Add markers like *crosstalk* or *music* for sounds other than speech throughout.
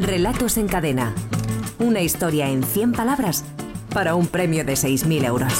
Relatos en cadena. Una historia en 100 palabras para un premio de 6.000 euros.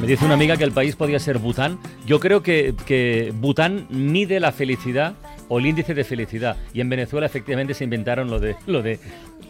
Me dice una amiga que el país podía ser Bután. Yo creo que, que Bután mide la felicidad o el índice de felicidad. Y en Venezuela efectivamente se inventaron lo de, lo de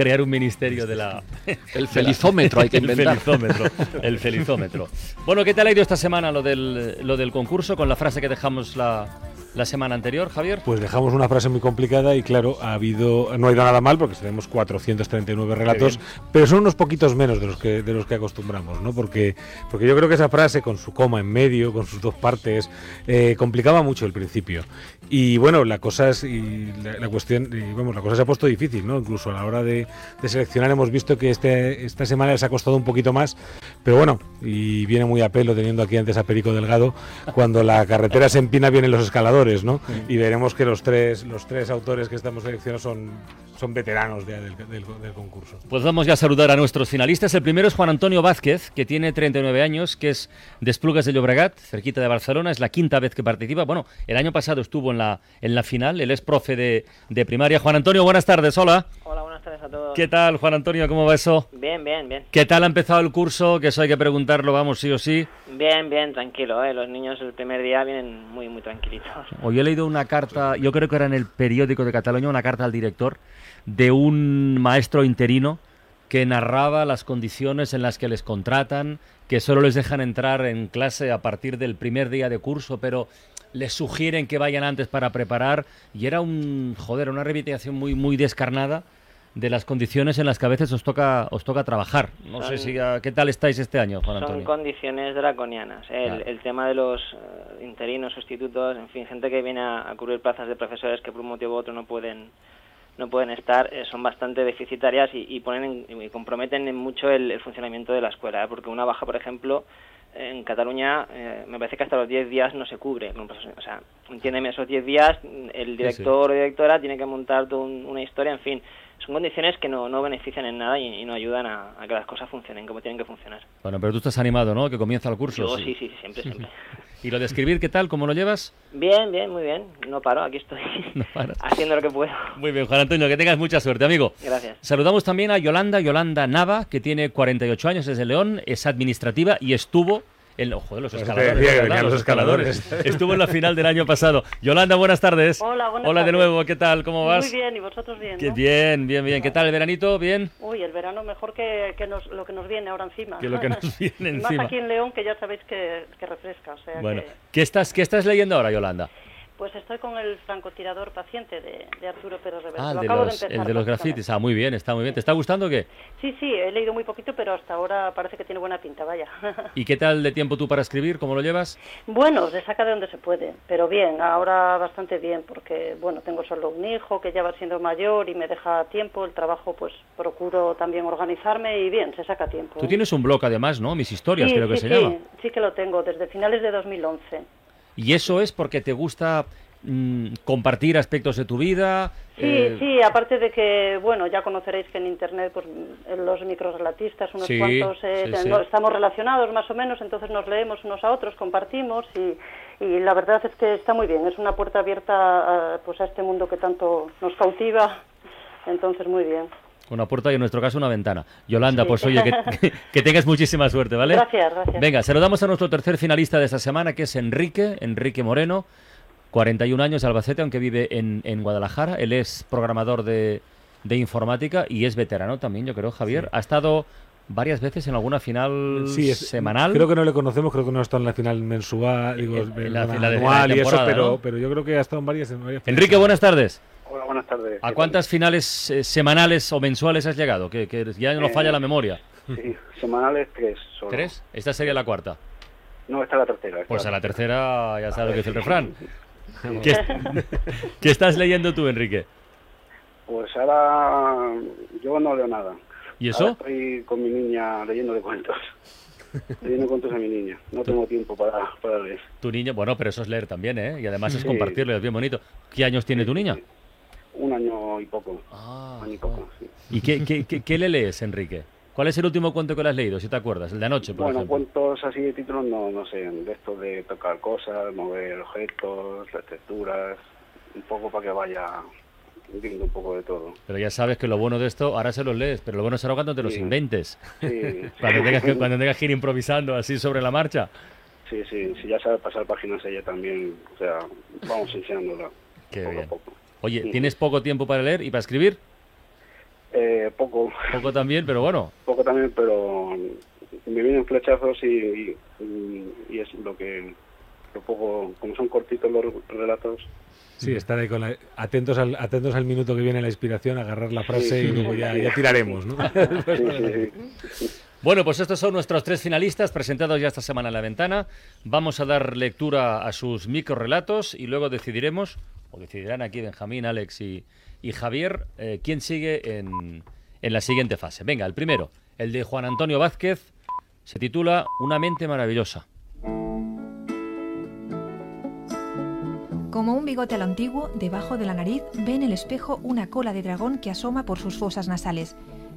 crear un ministerio de la... *laughs* El felizómetro hay que inventar. El felizómetro, el felizómetro. Bueno, ¿qué tal ha ido esta semana lo del, lo del concurso con la frase que dejamos la, la semana anterior, Javier? Pues dejamos una frase muy complicada y claro, ha habido, no ha ido nada mal porque tenemos 439 relatos, pero son unos poquitos menos de los que de los que acostumbramos, ¿no? Porque porque yo creo que esa frase con su coma en medio, con sus dos partes, eh, complicaba mucho el principio. Y bueno, la cosa es y la, cuestión, y, vamos, la cosa se ha puesto difícil, ¿no? Incluso a la hora de, de seleccionar hemos visto que este, esta semana les ha costado un poquito más, pero bueno, y viene muy a pelo teniendo aquí antes a Perico Delgado, cuando la carretera se empina vienen los escaladores, ¿no? Y veremos que los tres, los tres autores que estamos seleccionando son, son veteranos del- del concurso. Pues vamos ya a saludar a nuestros finalistas. El primero es Juan Antonio Vázquez, que tiene 39 años, que es de Esplugas de Llobregat, cerquita de Barcelona. Es la quinta vez que participa. Bueno, el año pasado estuvo en la, en la final. Él es profe de, de primaria. Juan Antonio, buenas tardes. Hola. Hola, buenas tardes a todos. ¿Qué tal, Juan Antonio? ¿Cómo va eso? Bien, bien, bien. ¿Qué tal ha empezado el curso? Que eso hay que preguntarlo, vamos, sí o sí. Bien, bien, tranquilo, ¿eh? Los niños el primer día vienen muy, muy tranquilitos. Hoy he leído una carta, yo creo que era en el periódico de Cataluña, una carta al director de un maestro interino que narraba las condiciones en las que les contratan, que solo les dejan entrar en clase a partir del primer día de curso, pero les sugieren que vayan antes para preparar y era un joder, una reivindicación muy muy descarnada de las condiciones en las que a veces os toca os toca trabajar. No sé Son- si qué tal estáis este año, Juan Son Antonio. condiciones draconianas. ¿eh? El, Claro. el tema de los eh, interinos, sustitutos, en fin, gente que viene a, a cubrir plazas de profesores que por un motivo u otro no pueden no pueden estar, eh, son bastante deficitarias y, y ponen en- y comprometen en mucho el, el funcionamiento de la escuela, ¿eh? porque una baja, por ejemplo, en Cataluña me parece que hasta los 10 días no se cubre. O sea, entiéndeme, esos 10 días el director o directora tiene que montar toda un- una historia, en fin, son condiciones que no, no benefician en nada y, y no ayudan a, a que las cosas funcionen como tienen que funcionar. Bueno, pero tú estás animado, ¿no? Que comienza el curso. Yo sí, sí, sí, siempre, siempre. *laughs* ¿Y lo de escribir qué tal? ¿Cómo lo llevas? Bien, bien, muy bien. No paro, aquí estoy *laughs* No *laughs* haciendo lo que puedo. Muy bien, Juan Antonio, que tengas mucha suerte, amigo. Gracias. Saludamos también a Yolanda, Yolanda Nava, que tiene 48 años, es de León, es administrativa y estuvo en ojo de los Pues escaladores. decía que ¿verdad? los escaladores. Estuvo en la final del año pasado. Yolanda, buenas tardes. Hola, buenas Hola de tardes. nuevo, ¿qué tal? ¿Cómo vas? Muy bien, y vosotros bien, Qué ¿no? bien, bien, bien. ¿Qué tal el veranito? ¿Bien? Uy, el verano mejor que, que nos, lo que nos viene ahora encima. Que lo que nos *laughs* viene encima. Más aquí en León, que ya sabéis que, que refresca, o sea Bueno, que... ¿qué estás, ¿qué estás leyendo ahora, Yolanda? Pues estoy con el francotirador paciente de, de Arturo Pérez Reverte. Ah, el Lo de acabo los, empezar, el de los grafitis. Ah, muy bien, está muy bien. ¿Te está gustando o qué? Sí, sí, he leído muy poquito, pero hasta ahora parece que tiene buena pinta, vaya. *laughs* ¿Y qué tal de tiempo tú para escribir? ¿Cómo lo llevas? bueno, se saca de donde se puede, pero bien, ahora bastante bien, porque, bueno, tengo solo un hijo que ya va siendo mayor y me deja tiempo, el trabajo, pues procuro también organizarme y bien, se saca tiempo. Tú tienes un blog además, ¿no? Mis historias, sí, creo que sí, se sí, llama. Sí que lo tengo, desde finales de 2011. Y eso es porque te gusta mm, compartir aspectos de tu vida. Sí, eh, sí, aparte de que, bueno, ya conoceréis que en Internet pues, los microrelatistas, unos Sí, cuantos, eh, sí, te- sí. no- estamos relacionados más o menos, entonces nos leemos unos a otros, compartimos y, y la verdad es que está muy bien, es una puerta abierta a, pues, a este mundo que tanto nos cautiva, entonces muy bien. Una puerta y en nuestro caso una ventana. Yolanda, Sí. pues oye, *laughs* *laughs* que, tengas muchísima suerte, ¿vale? Gracias, gracias. Venga, saludamos a nuestro tercer finalista de esta semana, que es Enrique, Enrique Moreno, 41 años de Albacete, aunque vive en, en Guadalajara. Él es programador de, de informática y es veterano también, yo creo, Javier. Ha estado varias veces en alguna final Sí, es- semanal. Creo que no le conocemos, creo que no ha estado en la final mensual, digo, En- en en la la anual y eso, pero, ¿no? pero yo creo que ha estado en varias. En varias Enrique, buenas tardes. Hola, buenas tardes. ¿A cuántas finales eh, semanales o mensuales has llegado? Que, que ya no Eh, falla la memoria. Sí, semanales tres solo. ¿Tres? Esta sería la cuarta. No, esta es la tercera. Pues es a la tercera ya sabes lo que dice el refrán. *laughs* ¿Qué, qué estás leyendo tú, Enrique? Pues ahora yo no leo nada. ¿Y Ahora eso? estoy con mi niña leyendo de cuentos. leyendo cuentos a mi niña. No tengo tiempo para, para leer. Tu niña, bueno, pero eso es leer también, ¿eh? Y además es compartirlo, es bien bonito. ¿Qué años tiene tu niña? Un año y poco. Ah, año y poco, sí. ¿Y qué, qué, qué- qué le lees, Enrique? ¿Cuál es el último cuento que le has leído, si te acuerdas? El de anoche, por Bueno, ejemplo. cuentos así de títulos, no, no sé, de esto de tocar cosas, mover objetos, las texturas, un poco para que vaya viendo un poco de todo. Pero ya sabes que lo bueno de esto, ahora se los lees, pero lo bueno será cuando te los Sí. inventes. Sí, *laughs* Cuando tengas, que, cuando tengas que ir improvisando así sobre la marcha. sí, sí, si ya sabe pasar páginas ella también, o sea, vamos enseñándola Qué poco bien. a poco. Oye, Sí. ¿tienes poco tiempo para leer y para escribir? Eh, poco, Poco también, pero bueno. poco también, pero me vienen flechazos y, y, y es lo que, lo poco, como son cortitos los relatos, Sí, estar ahí con la- atentos, al, atentos al minuto que viene la inspiración, agarrar la frase Sí, y luego ya, tiraremos, ¿no? *laughs* *laughs* sí, sí, sí. Bueno, pues estos son nuestros tres finalistas presentados ya esta semana en la ventana. Vamos a dar lectura a sus microrelatos y luego decidiremos, o decidirán aquí Benjamín, Alex y, y Javier, eh, quién sigue en, en la siguiente fase. Venga, el primero, el de Juan Antonio Vázquez, se titula Una mente maravillosa. Como un bigote a lo antiguo, debajo de la nariz ve en el espejo una cola de dragón que asoma por sus fosas nasales.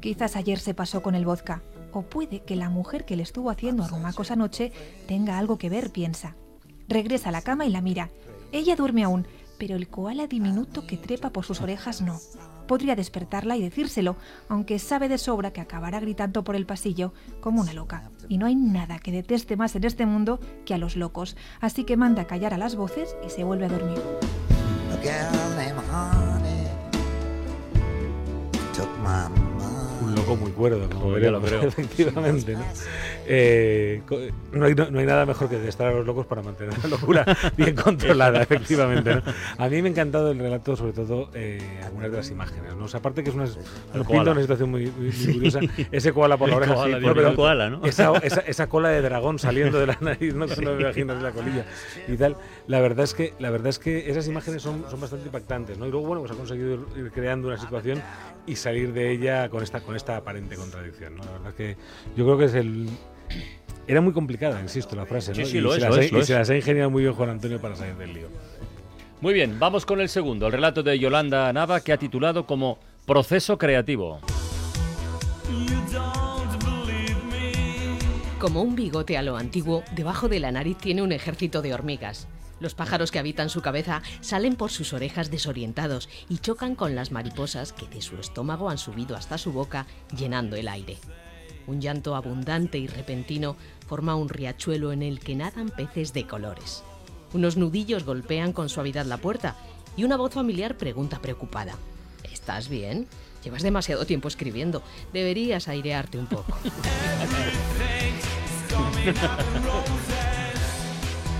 Quizás ayer se pasó con el vodka. O puede que la mujer que le estuvo haciendo arrumacos anoche tenga algo que ver, piensa. Regresa a la cama y la mira. Ella duerme aún, pero el koala diminuto que trepa por sus orejas no. Podría despertarla y decírselo, aunque sabe de sobra que acabará gritando por el pasillo como una loca. Y no hay nada que deteste más en este mundo que a los locos, así que manda a callar a las voces y se vuelve a dormir. Loco muy cuerdo, como ya lo creo. *laughs* efectivamente. ¿no? Eh, no, hay, no- no hay nada mejor que estar a los locos para mantener la locura *laughs* bien controlada, efectivamente. ¿no? A mí me ha encantado el relato, sobre todo eh, algunas de las imágenes. ¿no? O sea, aparte que es una, nos pinta una situación muy, muy- muy curiosa. Ese koala por la oreja, koala, sí, pero- koala, ¿no? esa, esa, *laughs* esa cola de dragón saliendo de la nariz, ¿no? Cuando me imaginas la colilla y tal. La verdad es que, la verdad es que esas imágenes son, son bastante impactantes, ¿no? Y luego, bueno, pues ha conseguido ir creando una situación y salir de ella con esta, con esta aparente contradicción, ¿no? La verdad es que yo creo que es el... Era muy complicada, insisto, la frase, ¿no? Sí, sí, y lo se es, las lo ha- es, lo y es. se las ha ingeniado muy bien Juan Antonio para salir del lío. Muy bien, vamos con el segundo, el relato de Yolanda Nava que ha titulado como Proceso Creativo. Como un bigote a lo antiguo, debajo de la nariz tiene un ejército de hormigas. Los pájaros que habitan su cabeza salen por sus orejas desorientados y chocan con las mariposas que de su estómago han subido hasta su boca, llenando el aire. Un llanto abundante y repentino forma un riachuelo en el que nadan peces de colores. Unos nudillos golpean con suavidad la puerta y una voz familiar pregunta preocupada. ¿Estás bien? Llevas demasiado tiempo escribiendo. Deberías airearte un poco. *laughs* *laughs*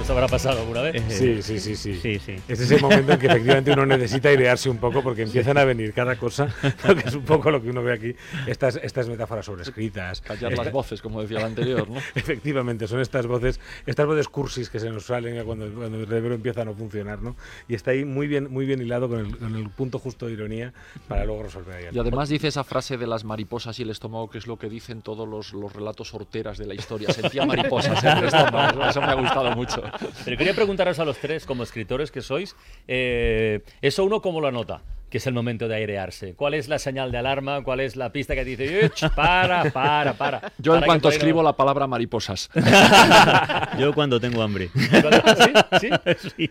¿Esto habrá pasado alguna vez? Sí, sí, sí, sí. Sí, sí. Es ese momento en que *laughs* efectivamente uno necesita airearse un poco porque empiezan a venir cada cosa, *laughs* que es un poco lo que uno ve aquí, estas, estas metáforas sobrescritas. Callar esta- las voces, como decía el anterior, ¿no? *laughs* Efectivamente, son estas voces, estas voces cursis que se nos salen cuando, cuando el cerebro empieza a no funcionar, ¿no? Y está ahí muy bien, muy bien hilado con el, con el punto justo de ironía para luego resolver ahí. el- Y además dice esa frase de las mariposas y el estómago, que es lo que dicen todos los, los relatos horteras de la historia. Sentía mariposas en el estómago. Eso me ha gustado mucho. Pero quería preguntaros a los tres, como escritores que sois, eh, ¿eso uno cómo lo anota? Que es el momento de airearse. ¿Cuál es la señal de alarma? ¿Cuál es la pista que dice, "Ech, para, para, para? *laughs* Yo en Para cuanto no- escribo la palabra mariposas. *laughs* Yo cuando tengo hambre. ¿Sí? ¿Sí?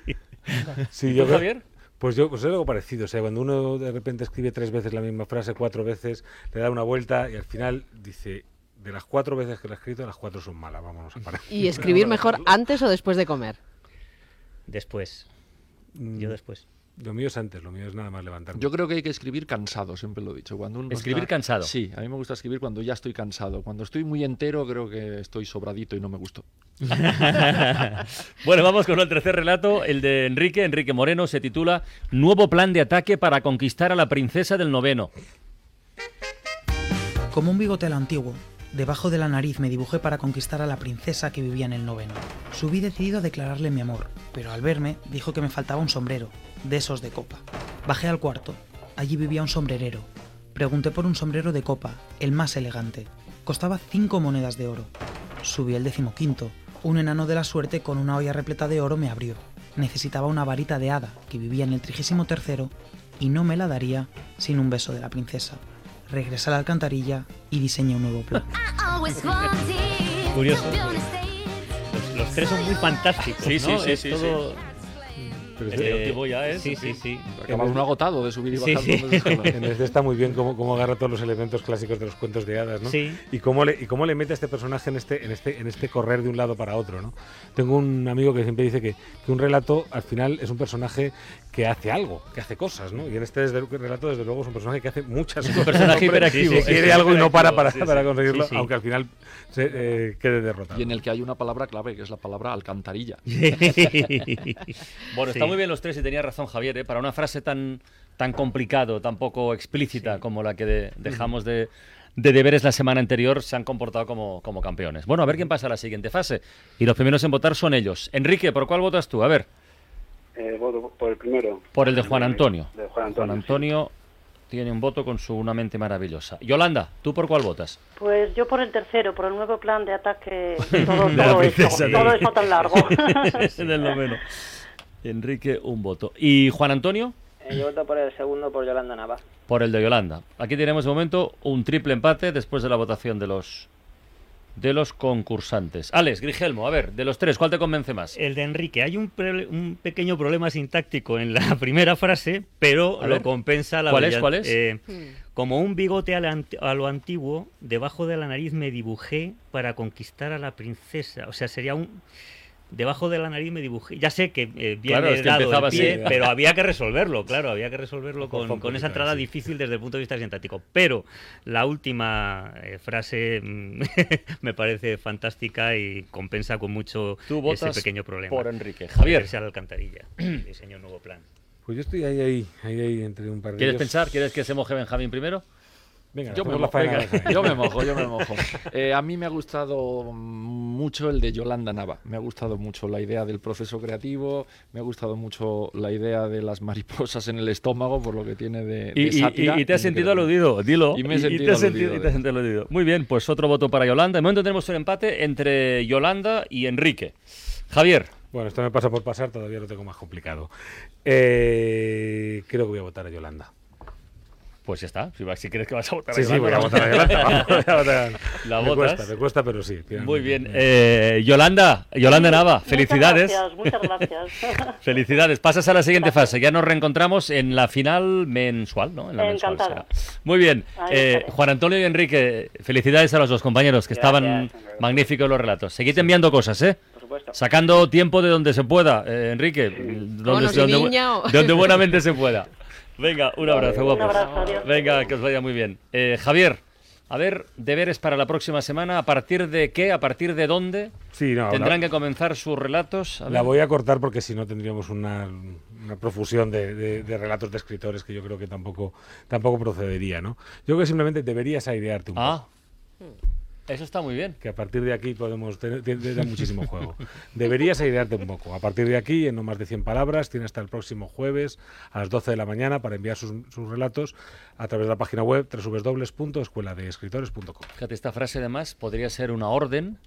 Sí, ¿Tú, yo Javier? Pues yo pues es algo parecido, o sea, cuando uno de repente escribe tres veces la misma frase, cuatro veces, le da una vuelta y al final dice, de las cuatro veces que la he escrito, las cuatro son malas, vámonos a parar. *laughs* ¿Y escribir mejor antes o después de comer? Después. Mm, Yo después. Lo mío es antes, lo mío es nada más levantarme. Yo creo que hay que escribir cansado, siempre lo he dicho. Cuando uno ¿Escribir está- cansado? Sí, a mí me gusta escribir cuando ya estoy cansado. Cuando estoy muy entero, creo que estoy sobradito y no me gustó. *laughs* Bueno, vamos con el tercer relato, el de Enrique, Enrique Moreno, se titula Nuevo plan de ataque para conquistar a la princesa del noveno. Como un bigote lo antiguo, debajo de la nariz me dibujé para conquistar a la princesa que vivía en el noveno. Subí decidido a declararle mi amor, pero al verme dijo que me faltaba un sombrero, de esos de copa. Bajé al cuarto. Allí vivía un sombrerero. Pregunté por un sombrero de copa, el más elegante. Costaba cinco monedas de oro. Subí el decimoquinto. Un enano de la suerte con una olla repleta de oro me abrió. Necesitaba una varita de hada que vivía en el trigésimo tercero y no me la daría sin un beso de la princesa. Regresa a la alcantarilla y diseña un nuevo plan. Curioso. Los, los tres son muy fantásticos, Sí, sí, ¿no? sí, Es sí, todo- Pero Eh, sí, ya es, Sí, sí, sí. Acaba uno agotado de subir y Sí, bajar. sí. se *laughs* En este está muy bien cómo, cómo agarra todos los elementos clásicos de los cuentos de hadas, ¿no? Sí. Y cómo le, y cómo le mete a este personaje en este, en este, en este correr de un lado para otro, ¿no? Tengo un amigo que siempre dice que, que un relato al final es un personaje que hace algo, que hace cosas, ¿no? Y en este desde- relato, desde luego, es un personaje que hace muchas Es un cosas. personaje hiperactivo. Que Sí, quiere sí, algo y no para para, sí, para sí. conseguirlo, Sí, sí. aunque al final se, eh, quede derrotado. Y en el que hay una palabra clave, que es la palabra alcantarilla. *laughs* Bueno, Sí. Muy bien los tres y tenía razón Javier, ¿eh? para una frase tan, tan complicado, tan poco explícita como la que de- dejamos de, de deberes la semana anterior, se han comportado como, como campeones. Bueno, a ver quién pasa a la siguiente fase. Y los primeros en votar son ellos. Enrique, ¿por cuál votas tú? A ver, Eh, voto por el primero. por el de Juan Antonio. De Juan Antonio. Juan Antonio tiene un voto con su Una mente maravillosa. Yolanda, ¿tú por cuál votas? Pues yo por el tercero, por el nuevo plan de ataque, todo, todo, eso, todo eso tan largo. Del noveno. Enrique, un voto. ¿Y Juan Antonio? Eh, yo voto por el segundo por Yolanda Nava. por el de Yolanda. Aquí tenemos de momento un triple empate después de la votación de los de los concursantes. Alex, Grigelmo, a ver, de los tres, ¿cuál te convence más? El de Enrique. Hay un, pre- un pequeño problema sintáctico en la *laughs* primera frase, pero A lo ver. compensa la ¿Cuál es, cuál es? eh, Hmm. como un bigote a, la a lo antiguo, debajo de la nariz me dibujé para conquistar a la princesa. O sea, sería un... Debajo de la nariz me dibujé. Ya sé que eh, viene Claro, es que dado el pie, así. pero había que resolverlo, claro, había que resolverlo Con con, esa entrada sí. difícil desde el punto de vista sintáctico. Pero la última eh, frase mm, *laughs* me parece fantástica y compensa con mucho Tú ese votas pequeño problema. por Enrique. Javier. Meterse a la alcantarilla. *clears throat* Diseño un nuevo plan. Pues yo estoy ahí, ahí, ahí, ahí entre un par de ¿Quieres ellos. pensar? ¿Quieres que se moje Benjamín primero? Venga, Yo me, mojo, venga, yo me mojo, yo me mojo. Eh, a mí me ha gustado mucho el de Yolanda Nava. Me ha gustado mucho la idea del proceso creativo, me ha gustado mucho la idea de las mariposas en el estómago, por lo que tiene de, de Y, sátira. y te has sentido aludido, dilo. Y me he te sentido has y te has sentido aludido. Muy bien, pues otro voto para Yolanda. De momento tenemos un empate entre Yolanda y Enrique. Javier, Bueno, esto me pasa por pasar, todavía lo tengo más complicado. Eh, creo que voy a votar a Yolanda. Pues ya está. Si, vas- si crees que vas a votar Sí, a sí, voy a Yolanda, votar a Yolanda. vamos, *laughs* voy a votar. ¿La me votas? cuesta, me cuesta, pero sí. finalmente. Muy bien. Eh, Yolanda, Yolanda Nava, felicidades. Muchas gracias, muchas gracias. *laughs* Felicidades. Pasas a la siguiente fase. Ya nos reencontramos en la final mensual, ¿no? En la mensual Encantada. será. Muy bien. Eh. Juan Antonio y Enrique, felicidades a los dos compañeros que estaban Gracias. magníficos los relatos. Seguid enviando cosas, ¿eh? Por supuesto. Sacando tiempo de donde se pueda, eh, Enrique. Donde, donde, niña o- de donde buenamente se pueda. *laughs* Venga, un abrazo, Un guapos. abrazo, adiós. Venga, que os vaya muy bien. Eh, Javier, a ver, deberes para la próxima semana. ¿A partir de qué? ¿A partir de dónde? Sí, no, Tendrán la, que comenzar sus relatos. A la voy a cortar porque si no tendríamos una, una profusión de, de- de relatos de escritores que yo creo que tampoco, tampoco procedería, ¿no? Yo creo que simplemente deberías airearte un Ah, poco. Eso está muy bien. Que a partir de aquí podemos tener, te- te da muchísimo juego. Deberías airearte un poco. A partir de aquí, en no más de 100 palabras, tiene hasta el próximo jueves a las 12 de la mañana para enviar sus, sus relatos a través de la página web www.escueladeescritores.com. Fíjate, esta frase además podría ser una orden,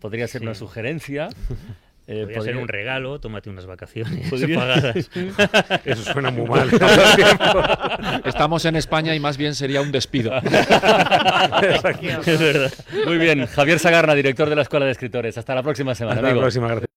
podría ser Sí. una sugerencia. *laughs* eh, Podría ser un regalo, tómate unas vacaciones Podría- pagadas. *laughs* Eso suena muy mal. *laughs* Estamos en España y más bien sería un despido. *laughs* es verdad. Muy bien, Javier Sagarna, director de la Escuela de Escritores. Hasta la próxima semana, Hasta la próxima, gracias.